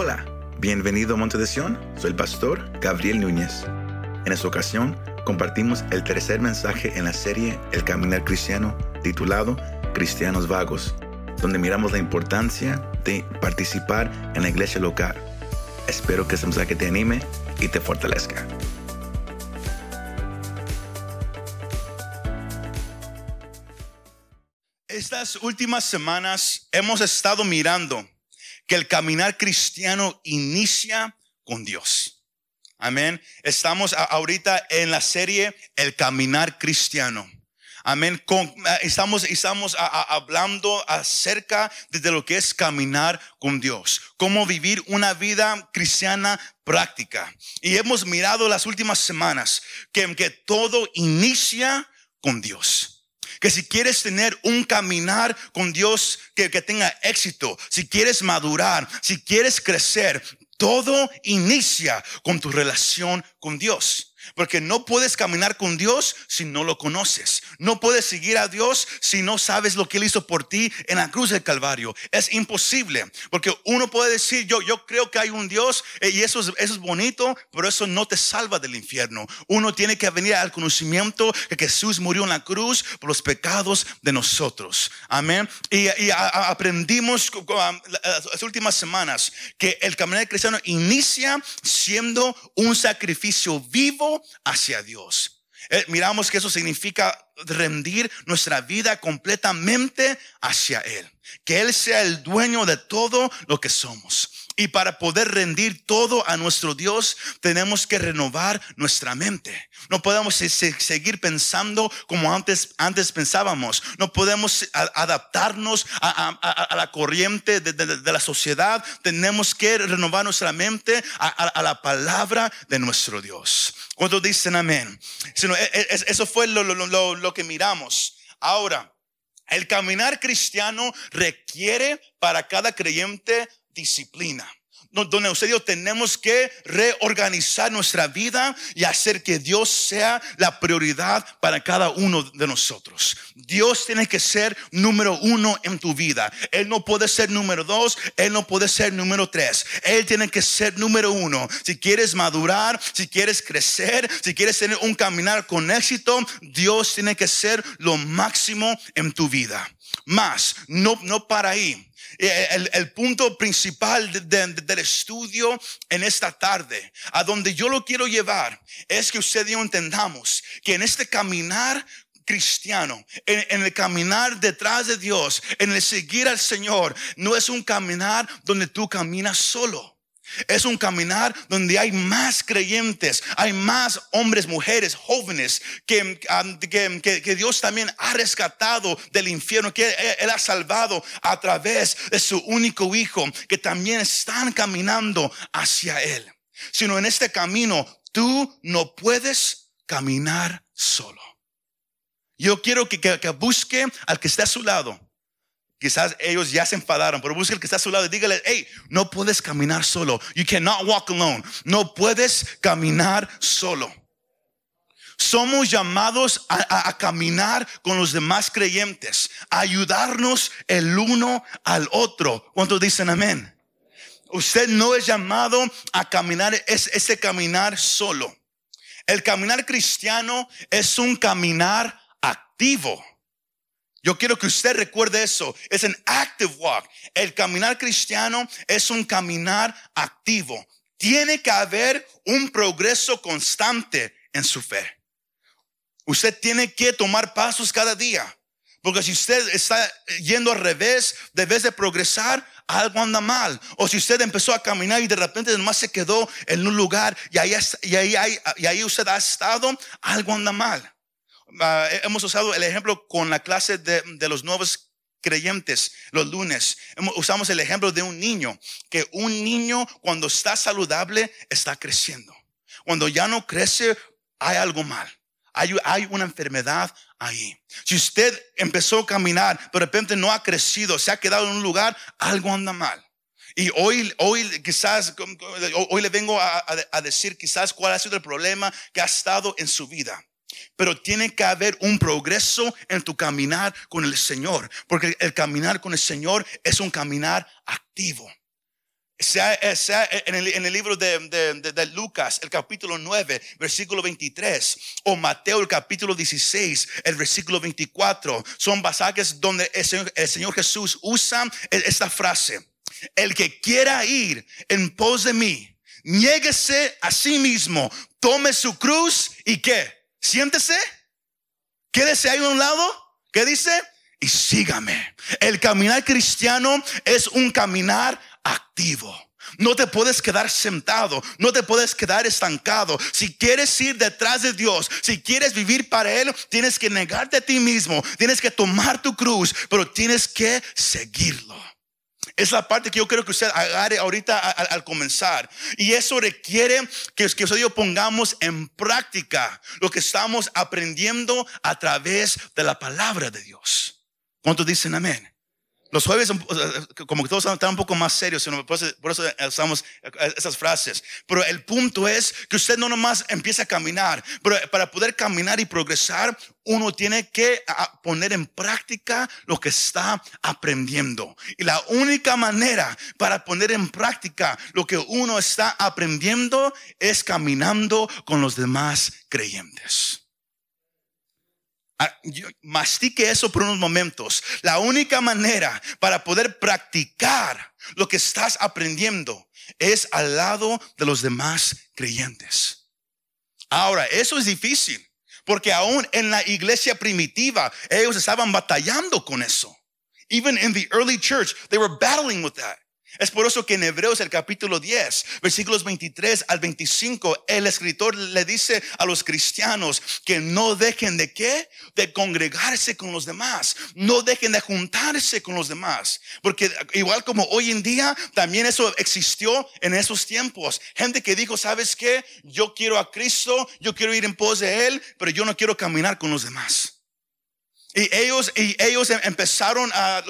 Hola, bienvenido a Monte de Sion. Soy el pastor Gabriel Núñez. En esta ocasión compartimos el tercer mensaje en la serie El Caminar Cristiano titulado Cristianos Vagos, donde miramos la importancia de participar en la iglesia local. Espero que este mensaje te anime y te fortalezca. Estas últimas semanas hemos estado mirando que el caminar cristiano inicia con Dios. Amén. Estamos ahorita en la serie El caminar cristiano. Amén. estamos estamos hablando acerca de lo que es caminar con Dios, cómo vivir una vida cristiana práctica. Y hemos mirado las últimas semanas que, que todo inicia con Dios que si quieres tener un caminar con Dios que, tenga éxito, si quieres madurar, si quieres crecer, todo inicia con tu relación con Dios. Porque no puedes caminar con Dios si no lo conoces. No puedes seguir a Dios si no sabes lo que Él hizo por ti en la cruz del Calvario. Es imposible. Porque uno puede decir, yo, yo creo que hay un Dios eh, y eso es, eso es bonito, pero eso no te salva del infierno. Uno tiene que venir al conocimiento que Jesús murió en la cruz por los pecados de nosotros. Amén. Y, aprendimos las últimas semanas que el caminar cristiano inicia siendo un sacrificio vivo hacia Dios. Eh, miramos que eso significa rendir nuestra vida completamente hacia Él. Que Él sea el dueño de todo lo que somos. Y para poder rendir todo a nuestro Dios, tenemos que renovar nuestra mente. No podemos seguir pensando como antes, antes pensábamos. No podemos adaptarnos a, la corriente de, la sociedad. Tenemos que renovar nuestra mente a, la palabra de nuestro Dios. Cuando dicen amén? E, e, eso fue lo, lo que miramos. Ahora, el caminar cristiano requiere para cada creyente disciplina donde nosotros tenemos que reorganizar nuestra vida y hacer que Dios sea la prioridad para cada uno de nosotros. Dios tiene que ser número uno en tu vida. Él no puede ser número dos, Él no puede ser número tres. Él tiene que ser número uno. Si quieres madurar, si quieres crecer, si quieres tener un caminar con éxito, Dios tiene que ser lo máximo en tu vida. Más, no, no para ahí eh, el, punto principal del estudio en esta tarde, a donde yo lo quiero llevar, es que usted y yo entendamos que en este caminar cristiano, en, el caminar detrás de Dios, en el seguir al Señor, no es un caminar donde tú caminas solo. Es un caminar donde hay más creyentes, hay más hombres, mujeres, jóvenes que, que, Dios también ha rescatado del infierno, que Él ha salvado a través de su único Hijo, que también están caminando hacia Él. Sino en este camino tú no puedes caminar solo. Yo quiero que, que busque al que está a su lado Quizás ellos ya se enfadaron, pero busque el que está a su lado y dígale, hey, no puedes caminar solo. You cannot walk alone. No puedes caminar solo. Somos llamados a, caminar con los demás creyentes, a ayudarnos el uno al otro. ¿Cuántos dicen amén? Usted no es llamado a caminar, es ese caminar solo. El caminar cristiano es un caminar activo. Yo quiero que usted recuerde eso. Es un active walk. El caminar cristiano es un caminar activo. Tiene que haber un progreso constante en su fe. Usted tiene que tomar pasos cada día. Porque si usted está yendo al revés, vez de progresar, algo anda mal. O si usted empezó a caminar y de repente nomás se quedó en un lugar y ahí, y ahí, y ahí usted ha estado, algo anda mal. Ah, hemos usado el ejemplo con la clase de, de los nuevos creyentes los lunes. Usamos el ejemplo de un niño, que un niño cuando está saludable está creciendo. Cuando ya no crece, hay algo mal. Hay, hay, una enfermedad ahí. Si usted empezó a caminar, pero de repente no ha crecido, se ha quedado en un lugar, algo anda mal. Y hoy, hoy quizás, hoy le vengo a, a decir quizás cuál ha sido el problema que ha estado en su vida. Pero tiene que haber un progreso en tu caminar con el Señor, porque el caminar con el Señor es un caminar activo. sea, sea en, el, libro de, Lucas, el capítulo 9, versículo 23, o Mateo, el capítulo 16, el versículo 24, son pasajes donde el Señor, Jesús usa esta frase, el que quiera ir en pos de mí, niéguese a sí mismo, tome su cruz y qué, siéntese, quédese ahí a un lado, ¿qué dice? Y sígame. El caminar cristiano es un caminar activo. No te puedes quedar sentado, no te puedes quedar estancado. Si quieres ir detrás de Dios, si quieres vivir para Él, tienes que negarte a ti mismo, tienes que tomar tu cruz, pero tienes que seguirlo. Es la parte que yo creo que usted agarre ahorita al, comenzar. Y eso requiere que, que usted y yo pongamos en práctica lo que estamos aprendiendo a través de la palabra de Dios. ¿Cuántos dicen amén? Los jueves, como que todos están un poco más serios, por eso, usamos esas frases. Pero el punto es que usted no nomás empieza a caminar, pero para poder caminar y progresar, uno tiene que poner en práctica lo que está aprendiendo. Y la única manera para poner en práctica lo que uno está aprendiendo es caminando con los demás creyentes. Ah, mastique eso por unos momentos. La única manera para poder practicar lo que estás aprendiendo es al lado de los demás creyentes. Ahora, eso es difícil, porque aún en la iglesia primitiva, ellos estaban batallando con eso. Even in the early church, they were battling with that. Es por eso que en Hebreos el capítulo 10, versículos 23 al 25, el escritor le dice a los cristianos que no dejen de qué? De congregarse con los demás. No dejen de juntarse con los demás. Porque igual como hoy en día, también eso existió en esos tiempos. Gente que dijo, ¿sabes qué? Yo quiero a Cristo, yo quiero ir en pos de Él, pero yo no quiero caminar con los demás. Y ellos, y ellos em, empezaron a,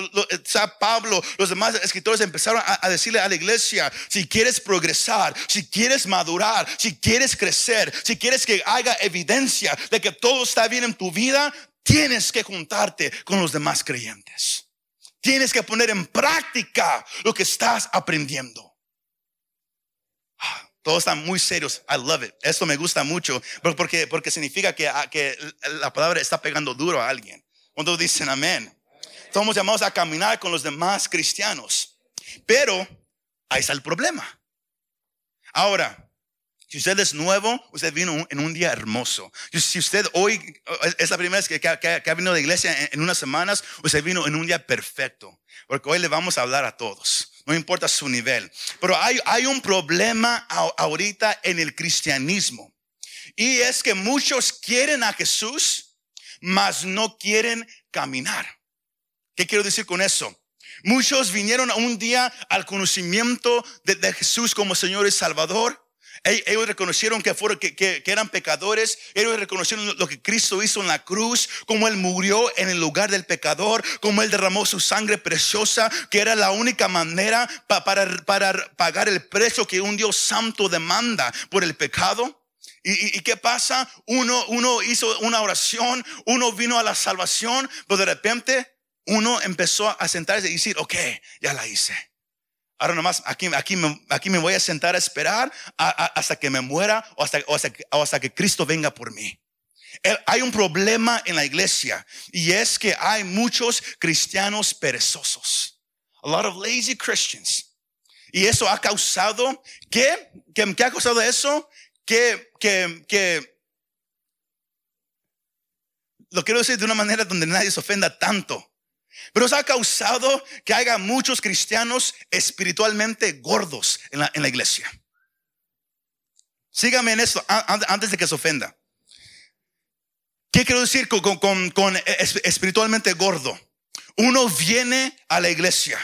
Pablo, los demás escritores empezaron a, decirle a la iglesia, si quieres progresar, si quieres madurar, si quieres crecer, si quieres que haga evidencia de que todo está bien en tu vida, tienes que juntarte con los demás creyentes. Tienes que poner en práctica lo que estás aprendiendo. Ah, todos están muy serios. I love it. Esto me gusta mucho porque, porque significa que, ah, que la palabra está pegando duro a alguien. Cuando dicen amén? Somos llamados a caminar con los demás cristianos. Pero ahí está el problema. Ahora, si usted es nuevo, usted vino en un día hermoso. Si usted hoy es la primera vez que, ha venido la iglesia en, unas semanas, usted vino en un día perfecto. Porque hoy le vamos a hablar a todos. No importa su nivel. Pero hay, hay un problema ahorita en el cristianismo. Y es que muchos quieren a Jesús mas no quieren caminar. ¿Qué quiero decir con eso? Muchos vinieron un día al conocimiento de, Jesús como Señor y Salvador. Ellos reconocieron que, fueron, eran pecadores. Ellos reconocieron lo que Cristo hizo en la cruz, como Él murió en el lugar del pecador, como Él derramó su sangre preciosa, que era la única manera para pagar el precio que un Dios santo demanda por el pecado. ¿Y, qué pasa? Uno, uno hizo una oración, uno vino a la salvación, pero de repente uno empezó a sentarse y decir, ok, ya la hice. Ahora nomás aquí, aquí, aquí me voy a sentar a esperar hasta que me muera o hasta, o hasta, que Cristo venga por mí. Hay un problema en la iglesia y es que hay muchos cristianos perezosos. A lot of lazy Christians. Y eso ha causado, ¿qué? ¿Qué, qué ha causado eso? Que, que, que, lo quiero decir de una manera donde nadie se ofenda tanto. Pero eso ha causado que haya muchos cristianos espiritualmente gordos en la, en la iglesia. Sígame en esto antes de que se ofenda. ¿Qué quiero decir con, con, con espiritualmente gordo? Uno viene a la iglesia,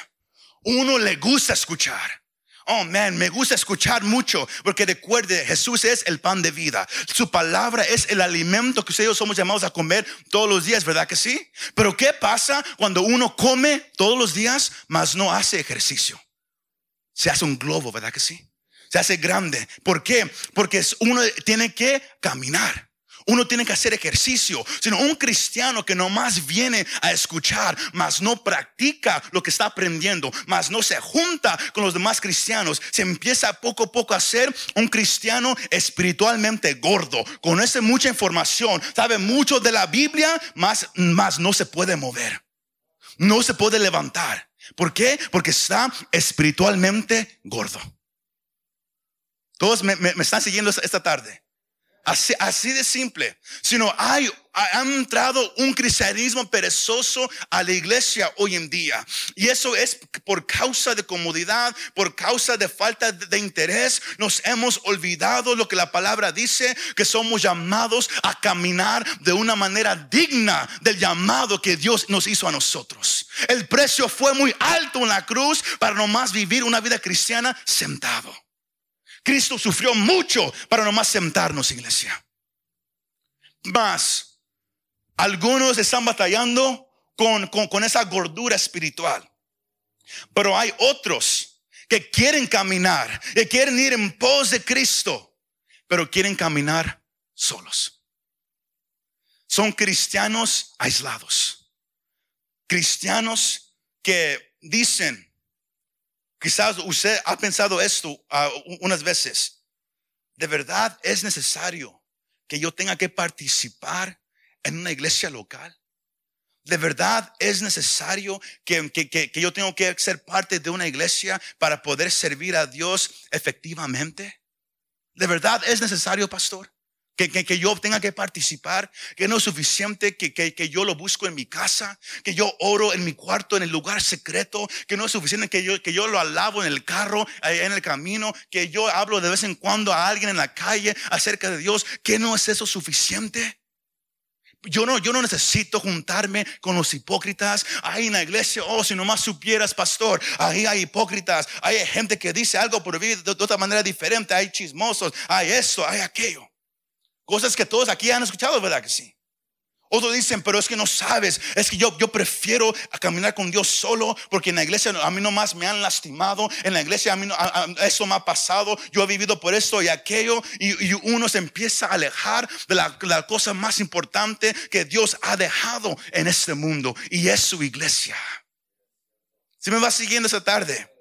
uno le gusta escuchar, Oh, man, me gusta escuchar mucho porque recuerde, Jesús es el pan de vida. Su palabra es el alimento que ustedes somos llamados a comer todos los días, ¿verdad que sí? Pero ¿qué pasa cuando uno come todos los días, mas no hace ejercicio? Se hace un globo, ¿verdad que sí? Se hace grande. ¿Por qué? Porque uno tiene que caminar. Uno tiene que hacer ejercicio, sino un cristiano que nomás viene a escuchar, mas no practica lo que está aprendiendo, mas no se junta con los demás cristianos, se empieza poco a poco a ser un cristiano espiritualmente gordo, conoce mucha información, sabe mucho de la Biblia, mas, mas no se puede mover, no se puede levantar. ¿Por qué? Porque está espiritualmente gordo. Todos me, me están siguiendo esta tarde. Así, así de simple. Sino hay, ha entrado un cristianismo perezoso a la iglesia hoy en día. Y eso es por causa de comodidad, por causa de falta de interés. Nos hemos olvidado lo que la palabra dice, que somos llamados a caminar de una manera digna del llamado que Dios nos hizo a nosotros. El precio fue muy alto en la cruz para nomás vivir una vida cristiana sentado. Cristo sufrió mucho para nomás sentarnos, iglesia. Más, algunos están batallando con, con, esa gordura espiritual. Pero hay otros que quieren caminar, que quieren ir en pos de Cristo, pero quieren caminar solos. Son cristianos aislados. Cristianos que dicen, Quizás usted ha pensado esto ah, unas veces. De verdad es necesario que yo tenga que participar en una iglesia local. De verdad es necesario que, que, que, yo tengo que ser parte de una iglesia para poder servir a Dios efectivamente. De verdad es necesario, pastor. Que, que, yo tenga que participar, que no es suficiente que, que, yo lo busco en mi casa, que yo oro en mi cuarto, en el lugar secreto, que no es suficiente que yo, que yo lo alabo en el carro, en el camino, que yo hablo de vez en cuando a alguien en la calle acerca de Dios, que no es eso suficiente. Yo no, yo no necesito juntarme con los hipócritas. Ahí en la iglesia, oh, si nomás supieras, pastor, ahí hay hipócritas. Hay gente que dice algo por vivir de, de otra manera diferente. Hay chismosos, hay esto, hay aquello. Cosas que todos aquí han escuchado, ¿verdad que sí? Otros dicen, pero es que no sabes, es que yo, yo prefiero caminar con Dios solo porque en la iglesia a mí nomás me han lastimado, en la iglesia a mí no, eso me ha pasado, yo he vivido por esto y aquello y, uno se empieza a alejar de la, la, cosa más importante que Dios ha dejado en este mundo y es su iglesia. Si me va siguiendo esta tarde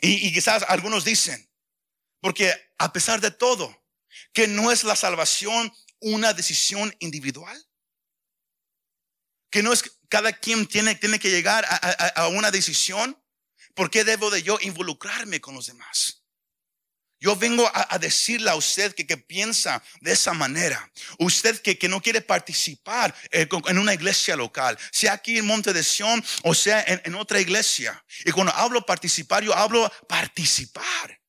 y, y quizás algunos dicen, porque a pesar de todo, que no es la salvación una decisión individual. Que no es cada quien tiene, tiene que llegar a, una decisión. ¿Por qué debo de yo involucrarme con los demás? Yo vengo a, decirle a usted que, que, piensa de esa manera. Usted que, que no quiere participar eh, en una iglesia local, sea aquí en Monte de Sion o sea en, en otra iglesia. Y cuando hablo participar, yo hablo participar.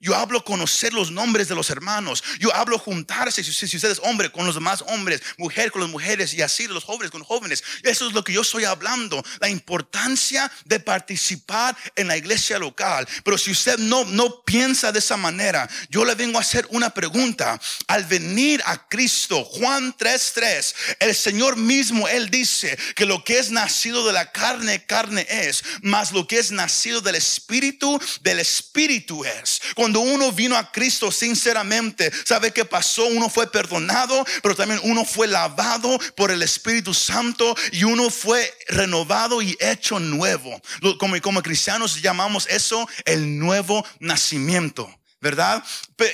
Yo hablo conocer los nombres de los hermanos. Yo hablo juntarse, si, si usted es hombre, con los demás hombres, mujer con las mujeres y así los jóvenes con jóvenes. Eso es lo que yo estoy hablando. La importancia de participar en la iglesia local. Pero si usted no, no piensa de esa manera, yo le vengo a hacer una pregunta. Al venir a Cristo, Juan 3:3, el Señor mismo, Él dice que lo que es nacido de la carne, carne es, más lo que es nacido del Espíritu, del Espíritu es. Uno vino a Cristo sinceramente, ¿sabe qué pasó? Uno fue perdonado, pero también uno fue lavado por el Espíritu Santo y uno fue renovado y hecho nuevo. Como, como cristianos llamamos eso el nuevo nacimiento. ¿Verdad?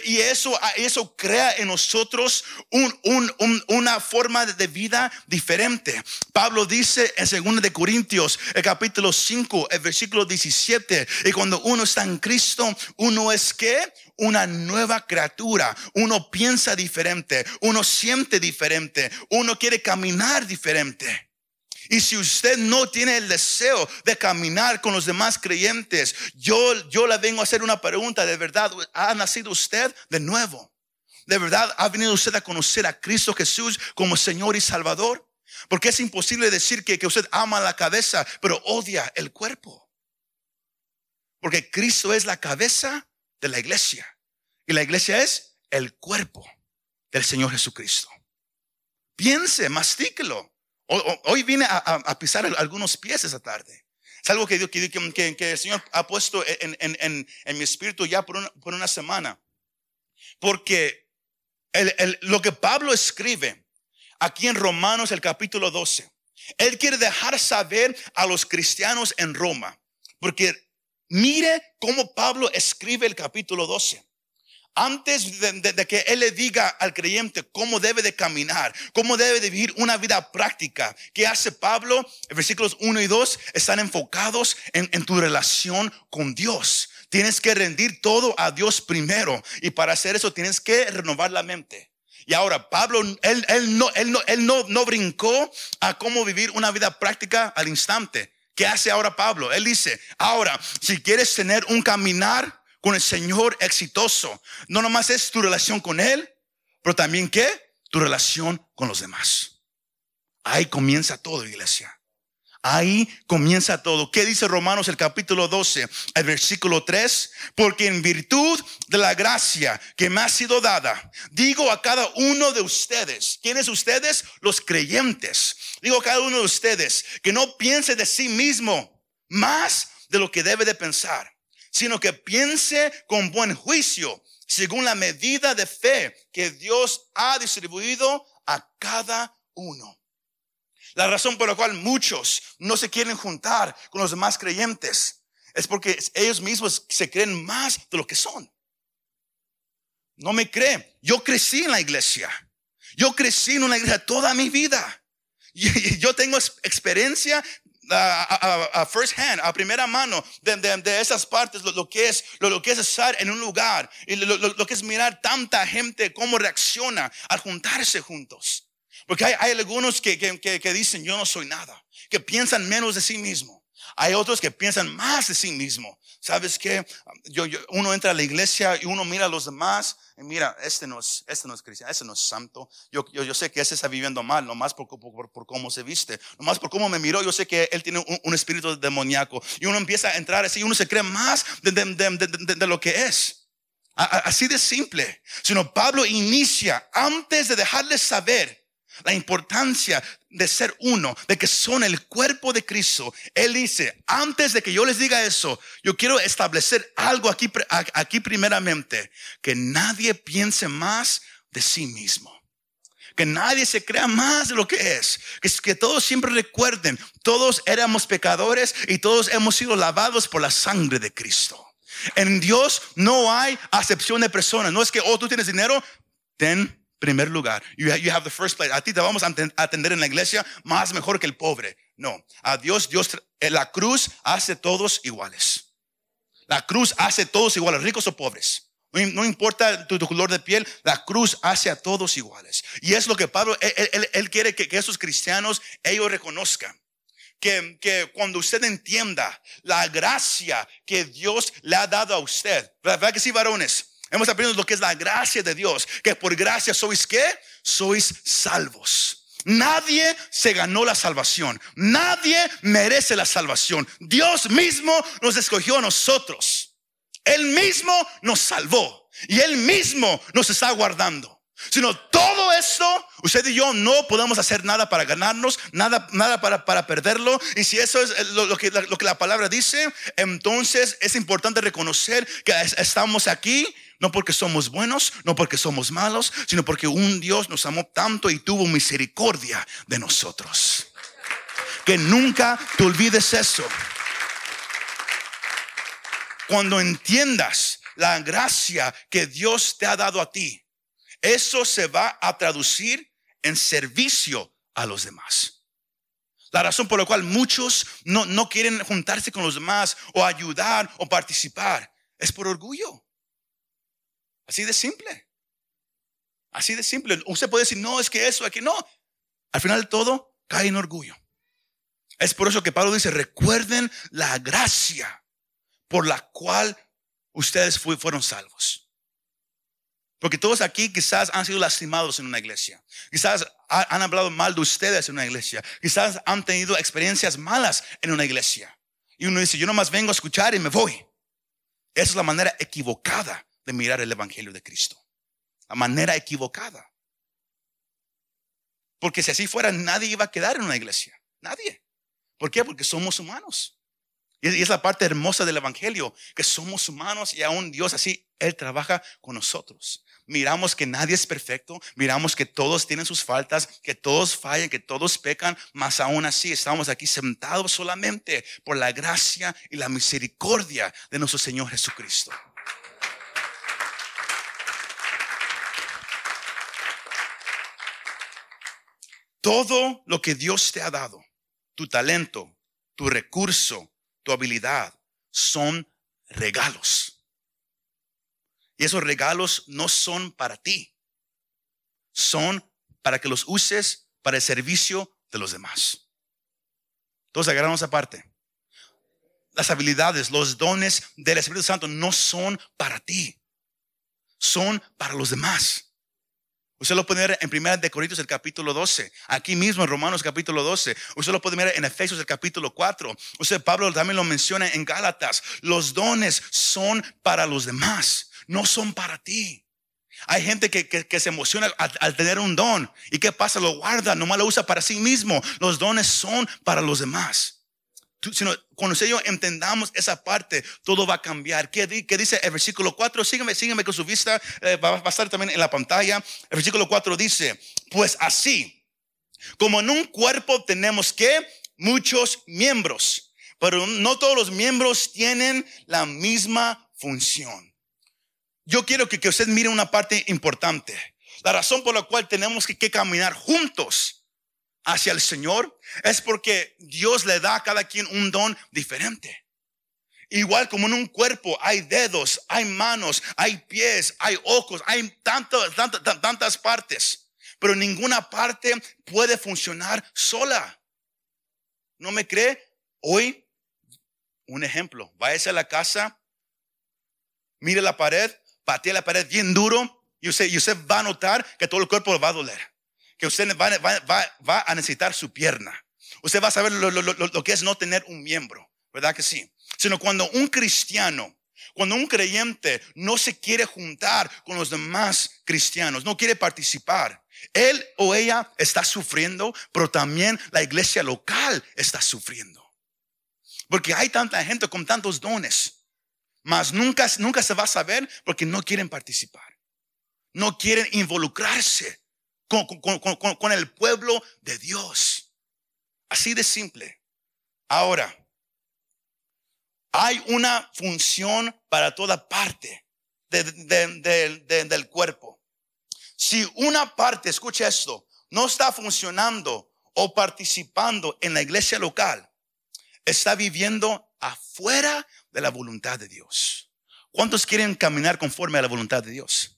Y eso, eso crea en nosotros una forma de vida diferente. Pablo dice en 2 de Corintios, el capítulo 5, el versículo 17, y cuando uno está en Cristo, uno es que una nueva criatura, uno piensa diferente, uno siente diferente, uno quiere caminar diferente. Y si usted no tiene el deseo de caminar con los demás creyentes, yo, yo le vengo a hacer una pregunta. ¿De verdad ha nacido usted de nuevo? ¿De verdad ha venido usted a conocer a Cristo Jesús como Señor y Salvador? Porque es imposible decir que, que usted ama la cabeza, pero odia el cuerpo. Porque Cristo es la cabeza de la iglesia. Y la iglesia es el cuerpo del Señor Jesucristo. Piense, mastíquelo. Hoy vine a, pisar algunos pies esa tarde. Es algo que, que, que, el Señor ha puesto en, en, mi espíritu ya por una, por una semana. Porque lo que Pablo escribe aquí en Romanos el capítulo 12, él quiere dejar saber a los cristianos en Roma, porque mire cómo Pablo escribe el capítulo 12 antes de, que Él le diga al creyente cómo debe de caminar, cómo debe de vivir una vida práctica, ¿qué hace Pablo? Versículos 1 y 2 están enfocados en, en tu relación con Dios. Tienes que rendir todo a Dios primero y para hacer eso tienes que renovar la mente. Y ahora Pablo, él, él, no, él, no, él no, no brincó a cómo vivir una vida práctica al instante. ¿Qué hace ahora Pablo? Él dice, ahora, si quieres tener un caminar con el Señor exitoso. No nomás es tu relación con Él, pero también qué? Tu relación con los demás. Ahí comienza todo, iglesia. Ahí comienza todo. ¿Qué dice Romanos el capítulo 12, el versículo 3? Porque en virtud de la gracia que me ha sido dada, digo a cada uno de ustedes, ¿quiénes ustedes? Los creyentes. Digo a cada uno de ustedes que no piense de sí mismo más de lo que debe de pensar sino que piense con buen juicio, según la medida de fe que Dios ha distribuido a cada uno. La razón por la cual muchos no se quieren juntar con los demás creyentes es porque ellos mismos se creen más de lo que son. No me creen. Yo crecí en la iglesia. Yo crecí en una iglesia toda mi vida. Yo tengo experiencia a, first hand, a primera mano de, esas partes, lo, que es, lo, que es estar en un lugar y lo, que es mirar tanta gente cómo reacciona al juntarse juntos. Porque hay, algunos que, que, dicen yo no soy nada, que piensan menos de sí mismo. Hay otros que piensan más de sí mismo. ¿Sabes qué? Yo, uno entra a la iglesia y uno mira a los demás y mira, este no es, este no es cristiano, este no es santo. Yo, yo, yo sé que ese está viviendo mal, nomás por, por, por, cómo se viste, nomás por cómo me miró. Yo sé que él tiene un, espíritu demoníaco. Y uno empieza a entrar así y uno se cree más de lo que es. Así de simple. Sino Pablo inicia antes de dejarles saber la importancia de ser uno, de que son el cuerpo de Cristo. Él dice, antes de que yo les diga eso, yo quiero establecer algo aquí, aquí primeramente, que nadie piense más de sí mismo. Que nadie se crea más de lo que es. Que, que todos siempre recuerden, todos éramos pecadores y todos hemos sido lavados por la sangre de Cristo. En Dios no hay acepción de personas. No es que, oh, tú tienes dinero, ten primer lugar. You, have the first place. A ti te vamos a atender en la iglesia más mejor que el pobre. No, a Dios, Dios, eh, la cruz hace todos iguales. La cruz hace todos iguales, ricos o pobres. No importa tu, color de piel, la cruz hace a todos iguales. Y es lo que Pablo, él, quiere que, esos cristianos, ellos reconozcan. Que, que, cuando usted entienda la gracia que Dios le ha dado a usted, ¿verdad que sí, varones? Hemos aprendido lo que es la gracia de Dios, que por gracia sois qué? Sois salvos. Nadie se ganó la salvación. Nadie merece la salvación. Dios mismo nos escogió a nosotros. Él mismo nos salvó. Y Él mismo nos está guardando. Sino todo esto, usted y yo no podemos hacer nada para ganarnos, nada, nada para, para perderlo. Y si eso es lo, que, lo que la palabra dice, entonces es importante reconocer que estamos aquí no porque somos buenos, no porque somos malos, sino porque un Dios nos amó tanto y tuvo misericordia de nosotros. Que nunca te olvides eso. Cuando entiendas la gracia que Dios te ha dado a ti, eso se va a traducir en servicio a los demás. La razón por la cual muchos no, no quieren juntarse con los demás o ayudar o participar es por orgullo. Así de simple. Así de simple. Usted puede decir, no, es que eso, aquí no. Al final de todo, cae en orgullo. Es por eso que Pablo dice, recuerden la gracia por la cual ustedes fueron salvos. Porque todos aquí quizás han sido lastimados en una iglesia. Quizás han hablado mal de ustedes en una iglesia. Quizás han tenido experiencias malas en una iglesia. Y uno dice, yo nomás vengo a escuchar y me voy. Esa es la manera equivocada de mirar el Evangelio de Cristo. A manera equivocada. Porque si así fuera, nadie iba a quedar en una iglesia. Nadie. ¿Por qué? Porque somos humanos. Y es la parte hermosa del Evangelio, que somos humanos y aún Dios así, Él trabaja con nosotros. Miramos que nadie es perfecto, miramos que todos tienen sus faltas, que todos fallan, que todos pecan, mas aún así estamos aquí sentados solamente por la gracia y la misericordia de nuestro Señor Jesucristo. Todo lo que Dios te ha dado, tu talento, tu recurso, tu habilidad, son regalos. Y esos regalos no son para ti, son para que los uses para el servicio de los demás. Entonces agarramos aparte. Las habilidades, los dones del Espíritu Santo no son para ti, son para los demás. Usted lo puede ver en 1 de Corintios el capítulo 12, aquí mismo en Romanos capítulo 12. Usted lo puede ver en Efesios el capítulo 4. Usted Pablo también lo menciona en Gálatas. Los dones son para los demás, no son para ti. Hay gente que, se emociona al, al, tener un don. ¿Y qué pasa? Lo guarda, nomás lo usa para sí mismo. Los dones son para los demás sino cuando yo entendamos esa parte, todo va a cambiar. ¿Qué, dice el versículo 4? Sígueme, sígueme con su vista, eh, va, a estar también en la pantalla. El versículo 4 dice, pues así, como en un cuerpo tenemos que muchos miembros, pero no todos los miembros tienen la misma función. Yo quiero que, que usted mire una parte importante. La razón por la cual tenemos que caminar juntos hacia el Señor es porque Dios le da a cada quien un don diferente. Igual como en un cuerpo hay dedos, hay manos, hay pies, hay ojos, hay tantas, tantas, tantas partes, pero ninguna parte puede funcionar sola. ¿No me cree? Hoy, un ejemplo, váyase a la casa, mire la pared, patee la pared bien duro y usted, y usted va a notar que todo el cuerpo va a doler que usted va, a necesitar su pierna. Usted va a saber lo, que es no tener un miembro, ¿verdad que sí? Sino cuando un cristiano, cuando un creyente no se quiere juntar con los demás cristianos, no quiere participar, él o ella está sufriendo, pero también la iglesia local está sufriendo. Porque hay tanta gente con tantos dones, mas nunca, nunca se va a saber porque no quieren participar. No quieren involucrarse con, el pueblo de Dios. Así de simple. Ahora, hay una función para toda parte del cuerpo. Si una parte, escucha esto, no está funcionando o participando en la iglesia local, está viviendo afuera de la voluntad de Dios. ¿Cuántos quieren caminar conforme a la voluntad de Dios?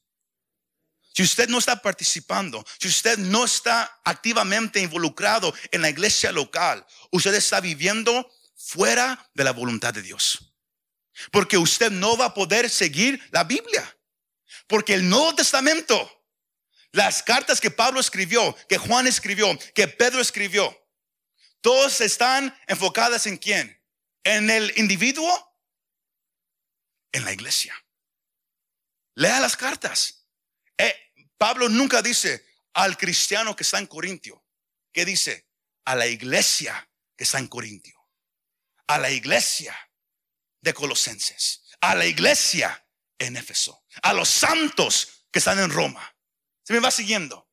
Si usted no está participando, si usted no está activamente involucrado en la iglesia local, usted está viviendo fuera de la voluntad de Dios. Porque usted no va a poder seguir la Biblia. Porque el Nuevo Testamento, las cartas que Pablo escribió, que Juan escribió, que Pedro escribió, todos están enfocadas en quién? En el individuo, en la iglesia. Lea las cartas. Pablo nunca dice al cristiano que está en Corintio. ¿Qué dice? A la iglesia que está en Corintio. A la iglesia de Colosenses. A la iglesia en Éfeso. A los santos que están en Roma. ¿Se me va siguiendo?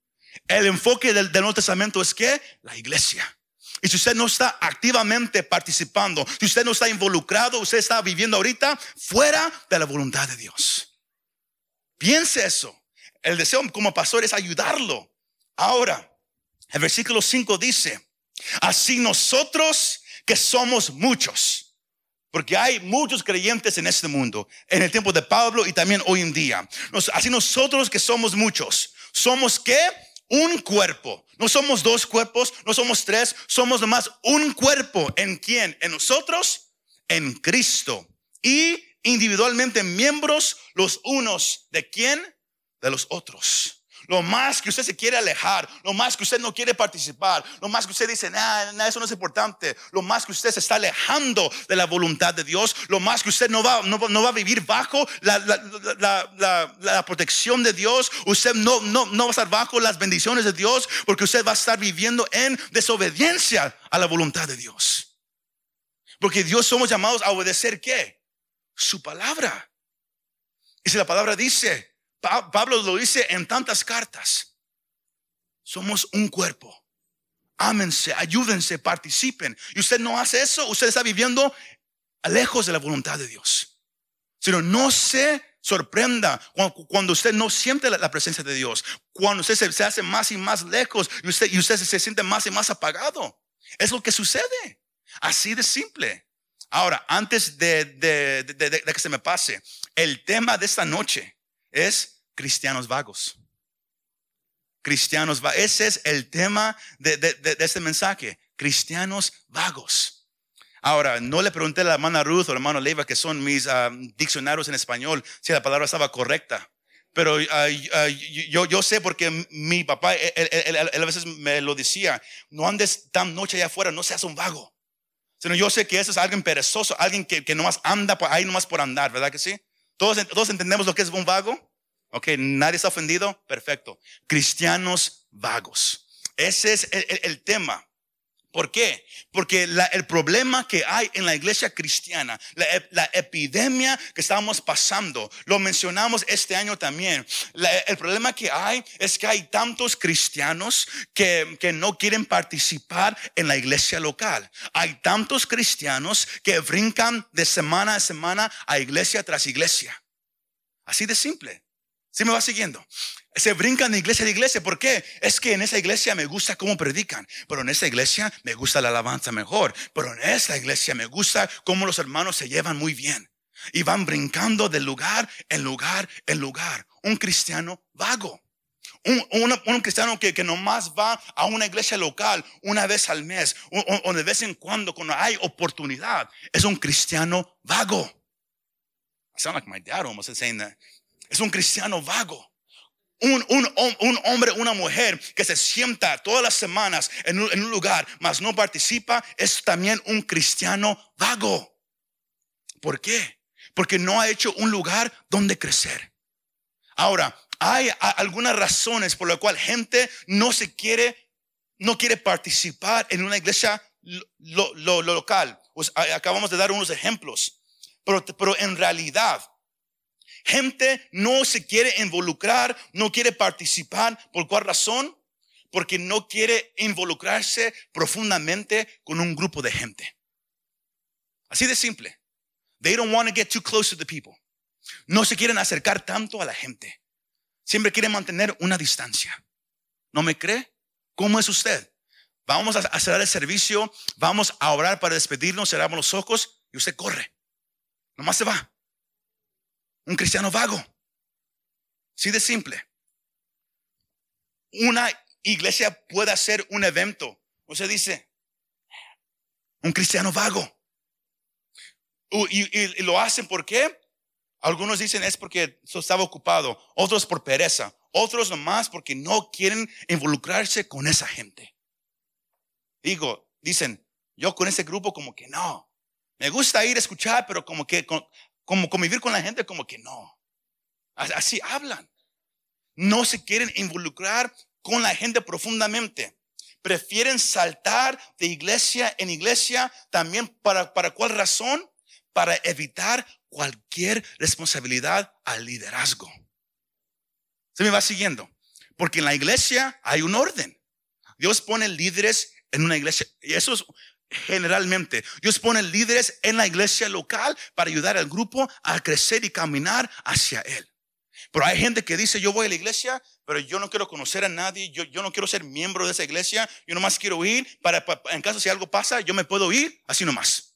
El enfoque del, Nuevo Testamento es que la iglesia. Y si usted no está activamente participando, si usted no está involucrado, usted está viviendo ahorita fuera de la voluntad de Dios. Piense eso el deseo como pastor es ayudarlo. Ahora, el versículo 5 dice, así nosotros que somos muchos, porque hay muchos creyentes en este mundo, en el tiempo de Pablo y también hoy en día. así nosotros que somos muchos, somos que un cuerpo. No somos dos cuerpos, no somos tres, somos nomás un cuerpo. ¿En quién? En nosotros, en Cristo. Y individualmente miembros los unos de quién? De los otros. Lo más que usted se quiere alejar, lo más que usted no quiere participar, lo más que usted dice, nada, eso no es importante, lo más que usted se está alejando de la voluntad de Dios, lo más que usted no va, no, va a vivir bajo la, la, protección de Dios, usted no, no, no va a estar bajo las bendiciones de Dios, porque usted va a estar viviendo en desobediencia a la voluntad de Dios. Porque Dios somos llamados a obedecer qué? Su palabra. Y si la palabra dice, Pablo lo dice en tantas cartas, somos un cuerpo. Ámense, ayúdense, participen. Y usted no hace eso, usted está viviendo lejos de la voluntad de Dios. Sino no se sorprenda cuando usted no siente la presencia de Dios, cuando usted se, hace más y más lejos y usted, se siente más y más apagado. Es lo que sucede. Así de simple. Ahora, antes de, que se me pase, el tema de esta noche es cristianos vagos. Cristianos vagos. Ese es el tema de, este mensaje. Cristianos vagos. Ahora, no le pregunté a la hermana Ruth o la hermana Leiva, que son mis ah, diccionarios en español, si la palabra estaba correcta. Pero ah, yo, yo sé porque mi papá, él, a veces me lo decía, no andes tan noche allá afuera, no seas un vago. Sino yo sé que eso es alguien perezoso, alguien que, que nomás anda por ahí nomás por andar, ¿verdad que sí? Todos, todos entendemos lo que es un vago. Ok, nadie está ofendido. Perfecto. Cristianos vagos. Ese es el tema. ¿Por qué? Porque el problema que hay en la iglesia cristiana, la, epidemia que estamos pasando, lo mencionamos este año también. el problema que hay es que hay tantos cristianos que, que no quieren participar en la iglesia local. Hay tantos cristianos que brincan de semana a semana a iglesia tras iglesia. Así de simple. ¿Sí me va siguiendo? Se brincan de iglesia a iglesia. ¿Por qué? Es que en esa iglesia me gusta cómo predican. Pero en esa iglesia me gusta la alabanza mejor. Pero en esa iglesia me gusta cómo los hermanos se llevan muy bien. Y van brincando de lugar en lugar en lugar. Un cristiano vago. Un, cristiano que, que, nomás va a una iglesia local una vez al mes o, de vez en cuando cuando hay oportunidad. Es un cristiano vago. I sound like my dad almost saying that. Es un cristiano vago. Un, un, un, hombre, una mujer que se sienta todas las semanas en un, en un lugar, mas no participa, es también un cristiano vago. ¿Por qué? Porque no ha hecho un lugar donde crecer. Ahora, hay algunas razones por las cuales gente no se quiere, no quiere participar en una iglesia lo, lo, local. Pues, acabamos de dar unos ejemplos, pero, pero en realidad Gente no se quiere involucrar, no quiere participar. ¿Por cuál razón? Porque no quiere involucrarse profundamente con un grupo de gente. Así de simple. They don't want to get too close to the people. No se quieren acercar tanto a la gente. Siempre quieren mantener una distancia. ¿No me cree? ¿Cómo es usted? Vamos a hacer el servicio, vamos a orar para despedirnos, cerramos los ojos y usted corre. Nomás se va. Un cristiano vago. Sí de simple. Una iglesia puede hacer un evento. Se dice, un cristiano vago. Y, lo hacen ¿por qué? Algunos dicen es porque estaba ocupado, otros por pereza, otros nomás porque no quieren involucrarse con esa gente. Digo, dicen, yo con ese grupo como que no. Me gusta ir a escuchar, pero como que como convivir con la gente, como que no. Así hablan. No se quieren involucrar con la gente profundamente. Prefieren saltar de iglesia en iglesia también para, para cuál razón? Para evitar cualquier responsabilidad al liderazgo. Se me va siguiendo. Porque en la iglesia hay un orden. Dios pone líderes en una iglesia. Y eso es generalmente. Dios pone líderes en la iglesia local para ayudar al grupo a crecer y caminar hacia Él. Pero hay gente que dice, yo voy a la iglesia, pero yo no quiero conocer a nadie, yo, no quiero ser miembro de esa iglesia, yo nomás quiero ir para, en caso si algo pasa, yo me puedo ir así nomás.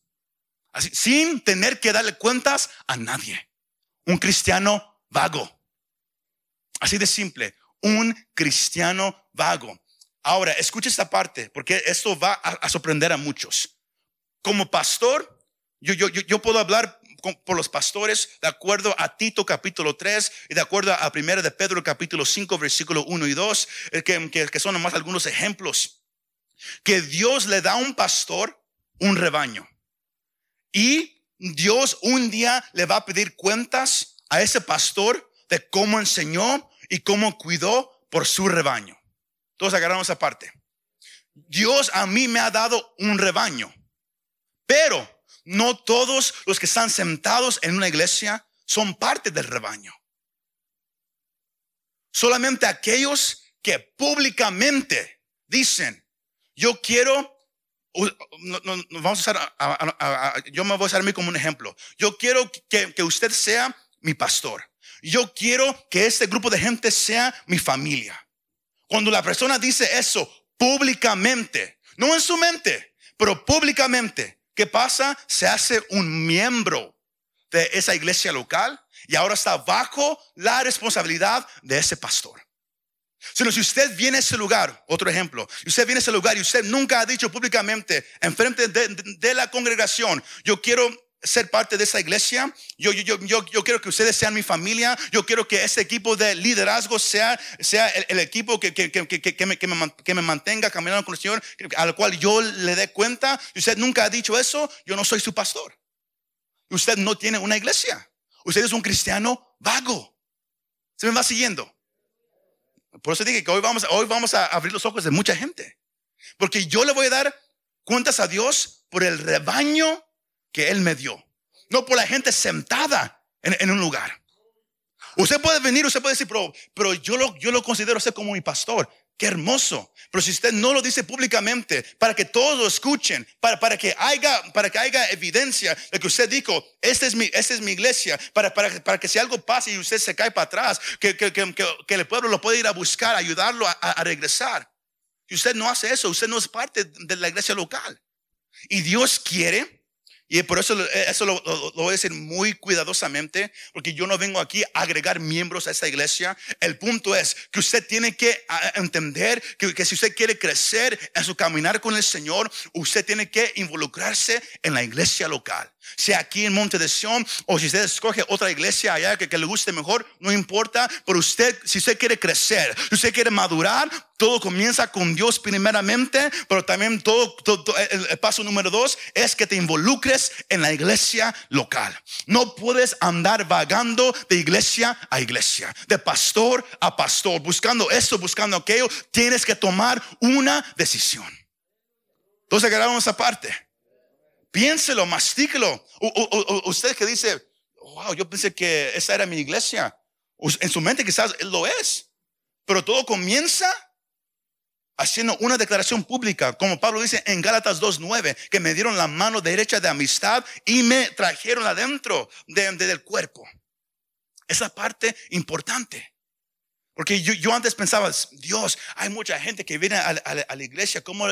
Así, sin tener que darle cuentas a nadie. Un cristiano vago. Así de simple. Un cristiano vago. Ahora, escucha esta parte, porque esto va a, sorprender a muchos. Como pastor, yo, yo, yo, puedo hablar por los pastores de acuerdo a Tito capítulo 3 y de acuerdo a 1 de Pedro capítulo 5 versículo 1 y 2, eh, que, que, que son nomás algunos ejemplos. Que Dios le da a un pastor un rebaño. Y Dios un día le va a pedir cuentas a ese pastor de cómo enseñó y cómo cuidó por su rebaño. Todos agarramos esa parte. Dios a mí me ha dado un rebaño, pero no todos los que están sentados en una iglesia son parte del rebaño. Solamente aquellos que públicamente dicen, yo quiero vamos a yo me voy a usar a mí como un ejemplo. Yo quiero que, que, usted sea mi pastor. Yo quiero que este grupo de gente sea mi familia. Cuando la persona dice eso públicamente, no en su mente, pero públicamente, ¿qué pasa? Se hace un miembro de esa iglesia local y ahora está bajo la responsabilidad de ese pastor. Sino si usted viene a ese lugar, otro ejemplo, usted viene a ese lugar y usted nunca ha dicho públicamente en frente de, la congregación, yo quiero ser parte de esa iglesia. Yo, yo, yo, yo, quiero que ustedes sean mi familia. Yo quiero que ese equipo de liderazgo sea, sea el, equipo que, que, que, me, me, que me mantenga caminando con el Señor, al cual yo le dé cuenta. Usted nunca ha dicho eso, yo no soy su pastor. Usted no tiene una iglesia. Usted es un cristiano vago. ¿Se me va siguiendo? Por eso dije que hoy vamos, hoy vamos a abrir los ojos de mucha gente. Porque yo le voy a dar cuentas a Dios por el rebaño que Él me dio. No por la gente sentada en, un lugar. Usted puede venir, usted puede decir, pero, pero yo, lo, yo lo considero usted como mi pastor. Qué hermoso. Pero si usted no lo dice públicamente, para que todos lo escuchen, para, para, que, haya, para que haya evidencia de que usted dijo, esta es mi, esta es mi iglesia, para, para, para que si algo pasa y usted se cae para atrás, que, que, que, que el pueblo lo puede ir a buscar, ayudarlo a, a, regresar. Y usted no hace eso, usted no es parte de la iglesia local. Y Dios quiere y por eso eso lo, voy a decir muy cuidadosamente, porque yo no vengo aquí a agregar miembros a esta iglesia. El punto es que usted tiene que entender que, que, si usted quiere crecer en su caminar con el Señor, usted tiene que involucrarse en la iglesia local. Sea aquí en Monte de Sion o si usted escoge otra iglesia allá que, le guste mejor, no importa. Pero usted, si usted quiere crecer, si usted quiere madurar, todo comienza con Dios primeramente, pero también todo, el, paso número dos es que te involucres en la iglesia local. No puedes andar vagando de iglesia a iglesia, de pastor a pastor, buscando esto, buscando aquello. Tienes que tomar una decisión. Entonces agarramos esa parte. Piénselo, mastíquelo. usted que dice, wow, yo pensé que esa era mi iglesia. En su mente quizás lo es. Pero todo comienza haciendo una declaración pública, como Pablo dice en Gálatas 2.9, que me dieron la mano derecha de amistad y me trajeron adentro del cuerpo. Esa parte importante. Porque yo, antes pensaba, Dios, hay mucha gente que viene a, la iglesia, ¿cómo,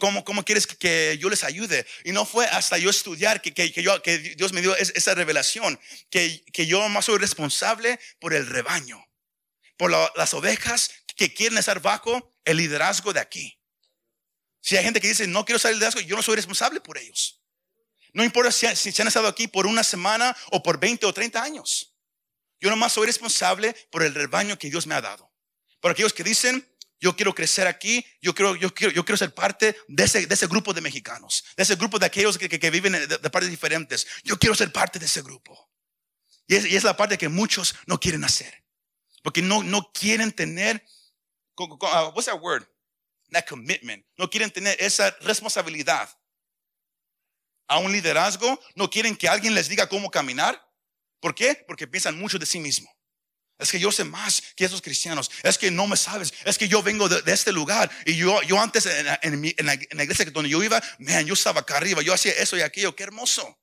cómo, cómo quieres que, yo les ayude? Y no fue hasta yo estudiar que, que, yo, que Dios me dio esa revelación, que, yo más soy responsable por el rebaño, por las ovejas que quieren estar bajo el liderazgo de aquí. Si hay gente que dice, no quiero ser liderazgo, yo no soy responsable por ellos. No importa si, si, han estado aquí por una semana o por 20 o 30 años. Yo nomás soy responsable por el rebaño que Dios me ha dado. Por aquellos que dicen, yo quiero crecer aquí, yo quiero, yo quiero, yo quiero ser parte de ese, de ese grupo de mexicanos, de ese grupo de aquellos que, que, viven de, partes diferentes. Yo quiero ser parte de ese grupo. Y es, y es, la parte que muchos no quieren hacer. Porque no, no quieren tener uh, what's that word? That commitment. No quieren tener esa responsabilidad a un liderazgo. No quieren que alguien les diga cómo caminar. ¿Por qué? Porque piensan mucho de sí mismo. Es que yo sé más que esos cristianos. Es que no me sabes. Es que yo vengo de, este lugar. Y yo, yo antes en, en, la, iglesia donde yo iba, man, yo estaba acá arriba. Yo hacía eso y aquello. Qué hermoso.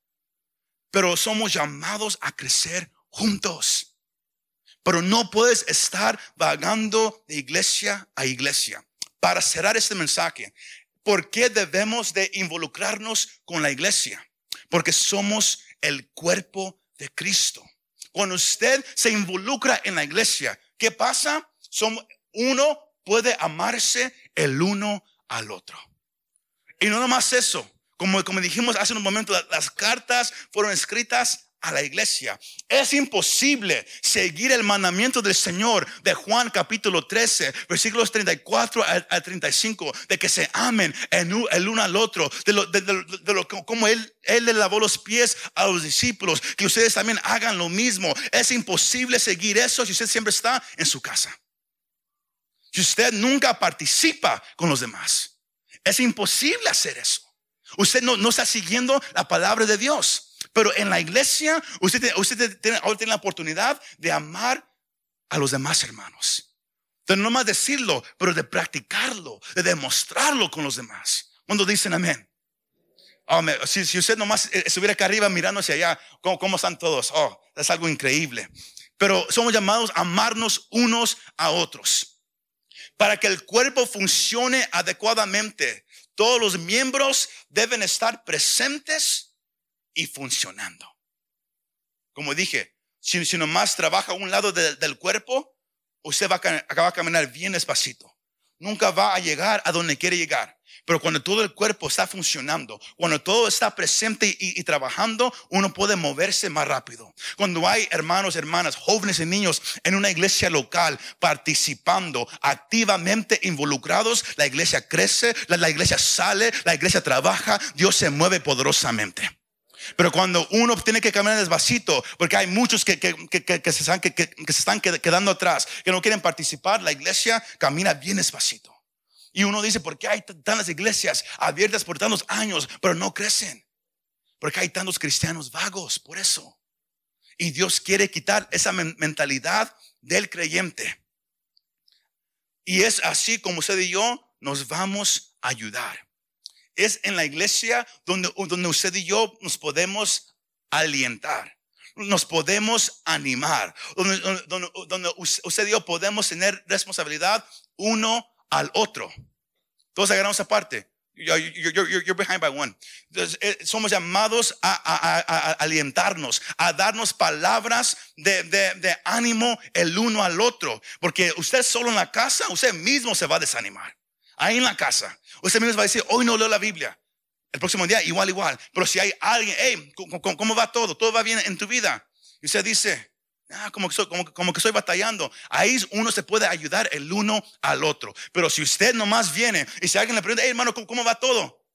Pero somos llamados a crecer juntos. Pero no puedes estar vagando de iglesia a iglesia. Para cerrar este mensaje, ¿por qué debemos de involucrarnos con la iglesia? Porque somos el cuerpo de Cristo. Cuando usted se involucra en la iglesia, ¿qué pasa? uno puede amarse el uno al otro. Y no nomás eso, como, como dijimos hace un momento, las cartas fueron escritas a la iglesia. Es imposible seguir el mandamiento del Señor de Juan capítulo 13, versículos 34 al 35, de que se amen el uno al otro, de lo, de, lo como él, él le lavó los pies a los discípulos, que ustedes también hagan lo mismo. Es imposible seguir eso si usted siempre está en su casa. Si usted nunca participa con los demás, es imposible hacer eso. Usted no, no está siguiendo la palabra de Dios. Pero en la iglesia, usted, usted tiene, ahora tiene la oportunidad de amar a los demás hermanos. De no más decirlo, pero de practicarlo, de demostrarlo con los demás. Cuando dicen amén. Oh, si, si, usted nomás eh, estuviera acá arriba mirando hacia allá, ¿cómo, ¿cómo, están todos? Oh, es algo increíble. Pero somos llamados a amarnos unos a otros. Para que el cuerpo funcione adecuadamente, todos los miembros deben estar presentes y funcionando. Como dije, si, si nomás trabaja un lado del cuerpo, usted va a, va a caminar bien despacito. Nunca va a llegar a donde quiere llegar. Pero cuando todo el cuerpo está funcionando, cuando todo está presente y, trabajando, uno puede moverse más rápido. Cuando hay hermanos, hermanas, jóvenes y niños en una iglesia local participando, activamente involucrados, la iglesia crece, la, iglesia sale, la iglesia trabaja, Dios se mueve poderosamente. Pero cuando uno tiene que caminar despacito, porque hay muchos que, que, que, se están, que, se están quedando atrás, que no quieren participar, la iglesia camina bien despacito. Y uno dice, ¿por qué hay tantas iglesias abiertas por tantos años, pero no crecen? Porque hay tantos cristianos vagos, por eso. Y Dios quiere quitar esa mentalidad del creyente. Y es así como usted y yo nos vamos a ayudar. Es en la iglesia donde, usted y yo nos podemos alientar nos podemos animar, donde, usted y yo podemos tener responsabilidad uno al otro. Todos agarramos aparte. You're, you're, behind by one. Eh, somos llamados a, alientarnos, a darnos palabras de, ánimo el uno al otro. Porque usted solo en la casa, usted mismo se va a desanimar. Ahí en la casa, usted mismo va a decir, hoy no leo la Biblia. El próximo día, igual, igual. Pero si hay alguien, hey, cómo va todo? ¿Todo va bien en tu vida? Y usted dice, Ah, como que, soy, como, que estoy batallando. Ahí uno se puede ayudar el uno al otro. Pero si usted nomás viene y si alguien le pregunta, hey hermano, ¿cómo, va todo?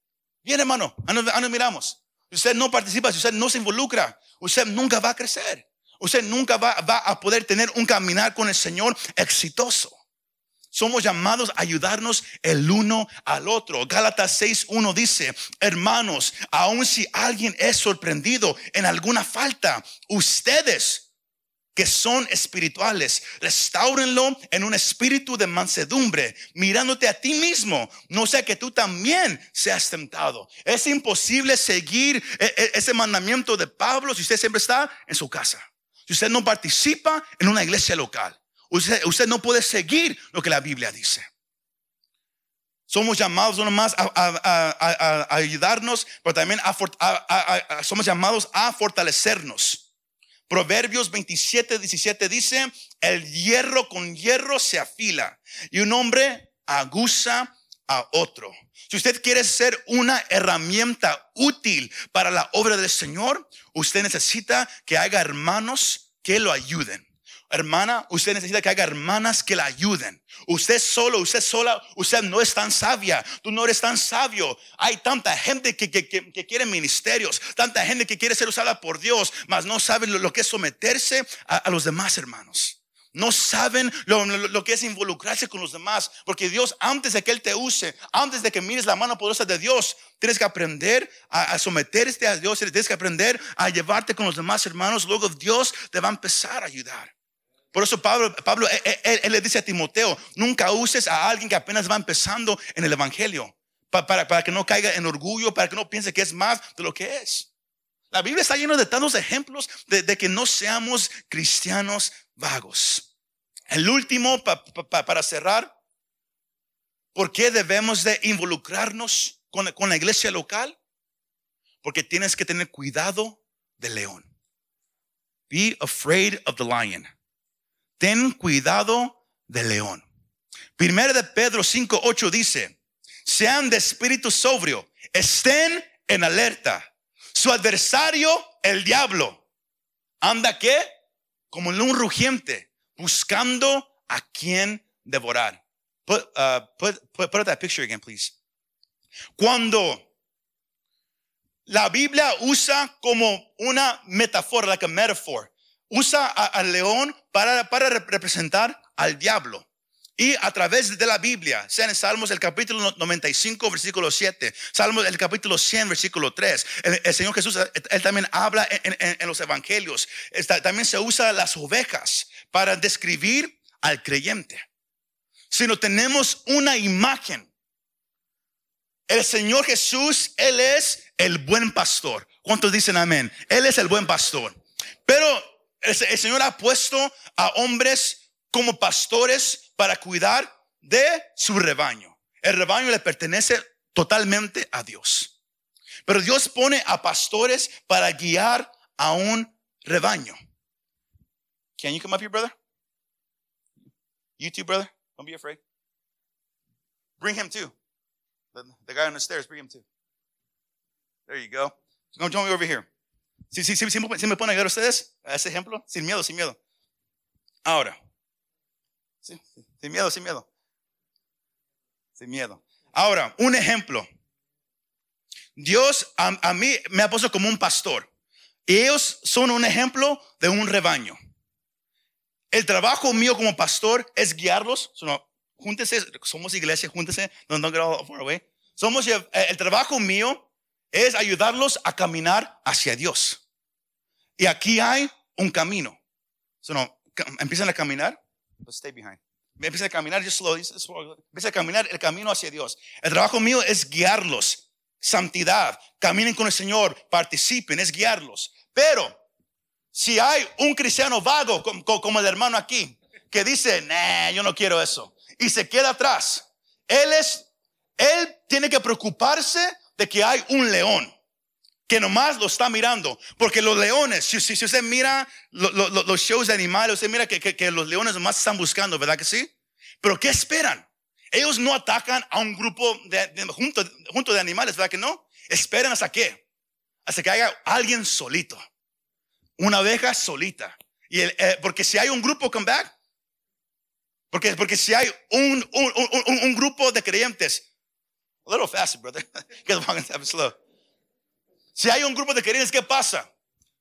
Bien, hermano, a nos, miramos. Si usted no participa, si usted no se involucra, usted nunca va a crecer. Usted nunca va a poder tener un caminar con el Señor exitoso. Somos llamados a ayudarnos el uno al otro. Gálatas 6.1 dice, hermanos, aun si alguien es sorprendido en alguna falta, ustedes que son espirituales. Restáurenlo en un espíritu de mansedumbre, mirándote a ti mismo, no sea que tú también seas tentado. Es imposible seguir e, e, ese mandamiento de Pablo si usted siempre está en su casa. Si usted no participa en una iglesia local, usted, no puede seguir lo que la Biblia dice. Somos llamados no más a, ayudarnos, pero también somos llamados a fortalecernos. Proverbios 27, 17 dice, el hierro con hierro se afila y un hombre aguza a otro. Si usted quiere ser una herramienta útil para la obra del Señor, usted necesita que haya hermanos que lo ayuden. Hermana, usted necesita que haya hermanas que la ayuden. Usted solo, usted sola, usted no es tan sabia. Tú no eres tan sabio. Hay tanta gente que, quiere ministerios, tanta gente que quiere ser usada por Dios, mas no saben lo, que es someterse a, los demás hermanos. No saben lo, que es involucrarse con los demás. Porque Dios, antes de que Él te use, antes de que mires la mano poderosa de Dios, tienes que aprender a, a someterte a Dios. Tienes que aprender a llevarte con los demás hermanos. Luego Dios te va a empezar a ayudar. Por eso Pablo, Pablo él, le dice a Timoteo, nunca uses a alguien que apenas va empezando en el Evangelio, para, para, que no caiga en orgullo, para que no piense que es más de lo que es. La Biblia está llena de tantos ejemplos de, que no seamos cristianos vagos. El último, para cerrar, ¿por qué debemos de involucrarnos con, con la iglesia local? Porque tienes que tener cuidado del león. Be afraid of the lion ten cuidado del león. Primero de Pedro 5, 8 dice, sean de espíritu sobrio, estén en alerta. Su adversario, el diablo, anda que como en un rugiente, buscando a quien devorar. Put, uh, put, put, that picture again, please. Cuando la Biblia usa como una metáfora, like a metaphor, usa al león para, para representar al diablo. Y a través de la Biblia, sea en Salmos el capítulo 95, versículo 7, Salmos el capítulo 100, versículo 3, el, Señor Jesús, Él también habla en, los evangelios. también se usa las ovejas para describir al creyente. Si no tenemos una imagen, el Señor Jesús, Él es el buen pastor. ¿Cuántos dicen amén? Él es el buen pastor. Pero el Señor ha puesto a hombres como pastores para cuidar de su rebaño. El rebaño le pertenece totalmente a Dios. Pero Dios pone a pastores para guiar a un rebaño. Can you come up here, brother? You too, brother. Don't be afraid. Bring him too. The, the guy on the stairs, bring him too. There you go. Come join me over here. Si, si, si, si me a ayudar ustedes a ese ejemplo, sin miedo, sin miedo. Ahora, sin miedo, sin miedo. Sin miedo. Ahora, un ejemplo. Dios a, mí me ha puesto como un pastor. Y ellos son un ejemplo de un rebaño. El trabajo mío como pastor es guiarlos. júntese, somos iglesia, júntese. No, no, far away. Somos, eh, el trabajo mío es ayudarlos a caminar hacia Dios. Y aquí hay un camino. empiezan a caminar, stay behind empieza a caminar, yo slow, empieza a caminar el camino hacia Dios. El trabajo mío es guiarlos, santidad, caminen con el Señor, participen, es guiarlos. Pero si hay un cristiano vago como, el hermano aquí, que dice, nah, yo no quiero eso, y se queda atrás, él es, él tiene que preocuparse de que hay un león que nomás lo está mirando. Porque los leones, si, si, usted mira los shows de animales, usted mira que, que, los leones nomás están buscando, ¿verdad que sí? Pero ¿qué esperan? Ellos no atacan a un grupo de, junto, junto, de animales, ¿verdad que no? Esperan hasta qué? Hasta que haya alguien solito. Una oveja solita. Y el, eh, porque si hay un grupo come back, porque, porque si hay un, un, un, un grupo de creyentes, a little faster, brother. Get slow. Si hay un grupo de creyentes, ¿qué pasa?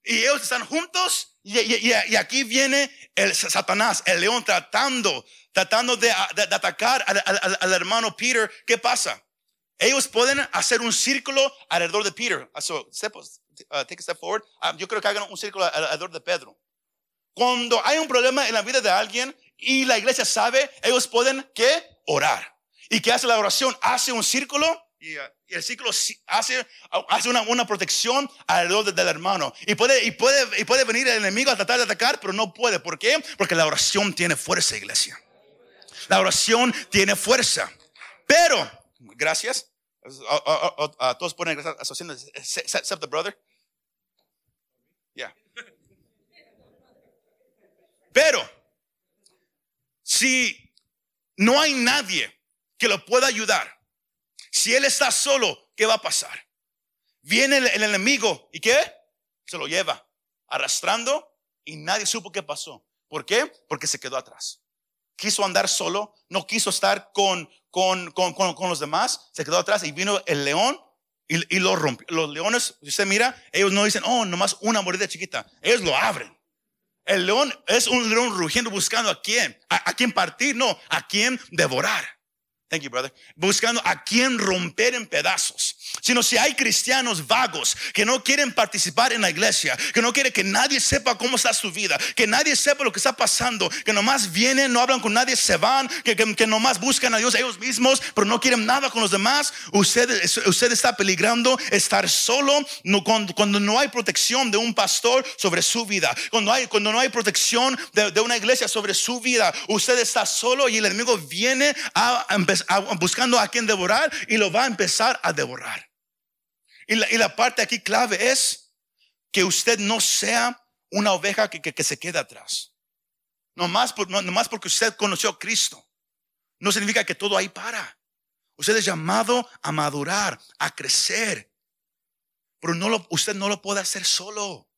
Y ellos están juntos y, aquí viene el Satanás, el león tratando, tratando de, atacar al, hermano Peter. ¿Qué pasa? Ellos pueden hacer un círculo alrededor de Peter. Ah, so, uh, take a step forward. Ah, yo creo que hagan un círculo alrededor de Pedro. Cuando hay un problema en la vida de alguien y la iglesia sabe, ellos pueden ¿qué? orar. ¿Y qué hace la oración? Hace un círculo y, el ciclo hace, hace una, una, protección alrededor del hermano. Y puede, y, puede, y puede venir el enemigo a tratar de atacar, pero no puede. ¿Por qué? Porque la oración tiene fuerza, iglesia. La oración tiene fuerza. Pero, gracias. A, todos ponen except the brother. Yeah. Pero, si no hay nadie que lo pueda ayudar, si él está solo, ¿qué va a pasar? Viene el, enemigo y ¿qué? Se lo lleva arrastrando y nadie supo qué pasó. ¿Por qué? Porque se quedó atrás. Quiso andar solo, no quiso estar con, con, con, con, los demás, se quedó atrás y vino el león y, y lo rompió. Los leones, si usted mira, ellos no dicen, oh, nomás una mordida chiquita. Ellos lo abren. El león es un león rugiendo buscando a quién, a, a quién partir, no, a quién devorar. Thank you, brother. Buscando a quién romper en pedazos. Sino si hay cristianos vagos que no quieren participar en la iglesia, que no quieren que nadie sepa cómo está su vida, que nadie sepa lo que está pasando, que nomás vienen, no hablan con nadie, se van, que, que, nomás buscan a Dios ellos mismos, pero no quieren nada con los demás, usted, usted está peligrando estar solo no, cuando, cuando, no hay protección de un pastor sobre su vida, cuando, hay, cuando no hay protección de, de una iglesia sobre su vida, usted está solo y el enemigo viene a empezar buscando a quien devorar y lo va a empezar a devorar. Y la, parte aquí clave es que usted no sea una oveja que, que, se queda atrás. No más, por, no, más porque usted conoció a Cristo. No significa que todo ahí para. Usted es llamado a madurar, a crecer. Pero no lo, usted no lo puede hacer solo.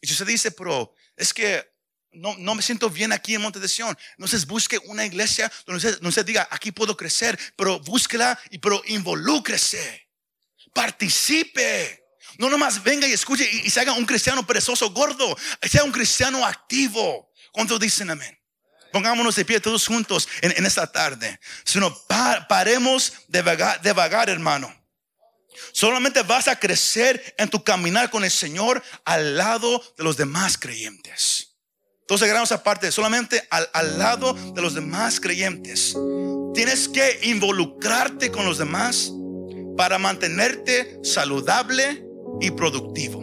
Y si usted dice, pero es que no, no me siento bien aquí en Monte de Sion. Entonces busque una iglesia donde usted, diga, aquí puedo crecer, pero búsquela y pero involúcrese. Participe. No nomás venga y escuche y, se haga un cristiano perezoso gordo. Sea un cristiano activo. ¿Cuántos dicen amén? Pongámonos de pie todos juntos en, esta tarde. Sino paremos de vagar, de vagar, hermano. Solamente vas a crecer en tu caminar con el Señor al lado de los demás creyentes. Entonces, gran aparte, solamente al, al lado de los demás creyentes. Tienes que involucrarte con los demás para mantenerte saludable y productivo.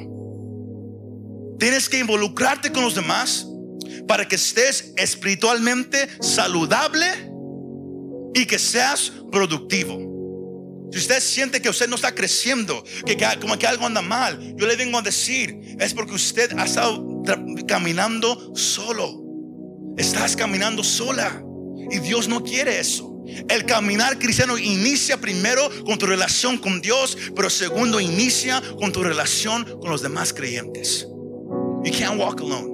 Tienes que involucrarte con los demás para que estés espiritualmente saludable y que seas productivo. Si usted siente que usted no está creciendo, que, como que algo anda mal, yo le vengo a decir, es porque usted ha estado caminando solo. Estás caminando sola y Dios no quiere eso. El caminar cristiano inicia primero con tu relación con Dios, pero segundo inicia con tu relación con los demás creyentes. You can't walk alone.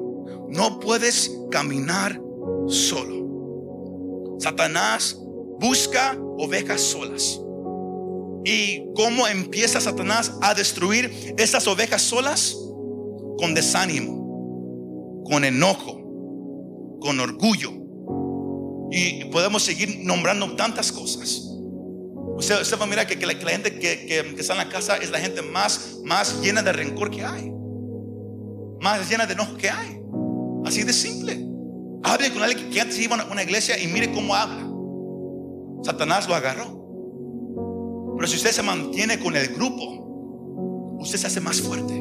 No puedes caminar solo. Satanás busca ovejas solas. ¿Y cómo empieza Satanás a destruir esas ovejas solas? Con desánimo, con enojo, con orgullo. Y podemos seguir nombrando tantas cosas. Usted, va a mirar que, la, gente que, está en la casa es la gente más, más llena de rencor que hay. Más llena de enojo que hay. Así de simple. Hable con alguien que antes iba a una iglesia y mire cómo habla. Satanás lo agarró. Pero si usted se mantiene con el grupo, usted se hace más fuerte.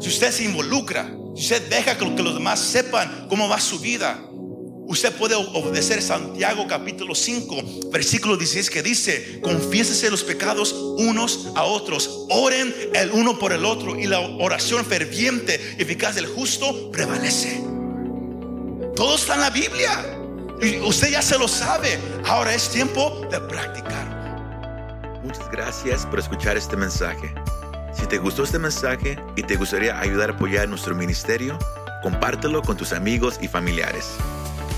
Si usted se involucra, usted deja que los demás sepan cómo va su vida, usted puede obedecer Santiago capítulo 5, versículo 16 que dice, confiésese los pecados unos a otros, oren el uno por el otro y la oración ferviente y eficaz del justo prevalece. Todo está en la Biblia. Y usted ya se lo sabe. Ahora es tiempo de practicar. Muchas gracias por escuchar este mensaje. Si te gustó este mensaje y te gustaría ayudar a apoyar nuestro ministerio, compártelo con tus amigos y familiares.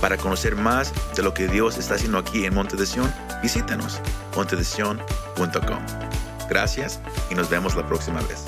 Para conocer más de lo que Dios está haciendo aquí en Monte de Sion, visítanos montedesion.com. Gracias y nos vemos la próxima vez.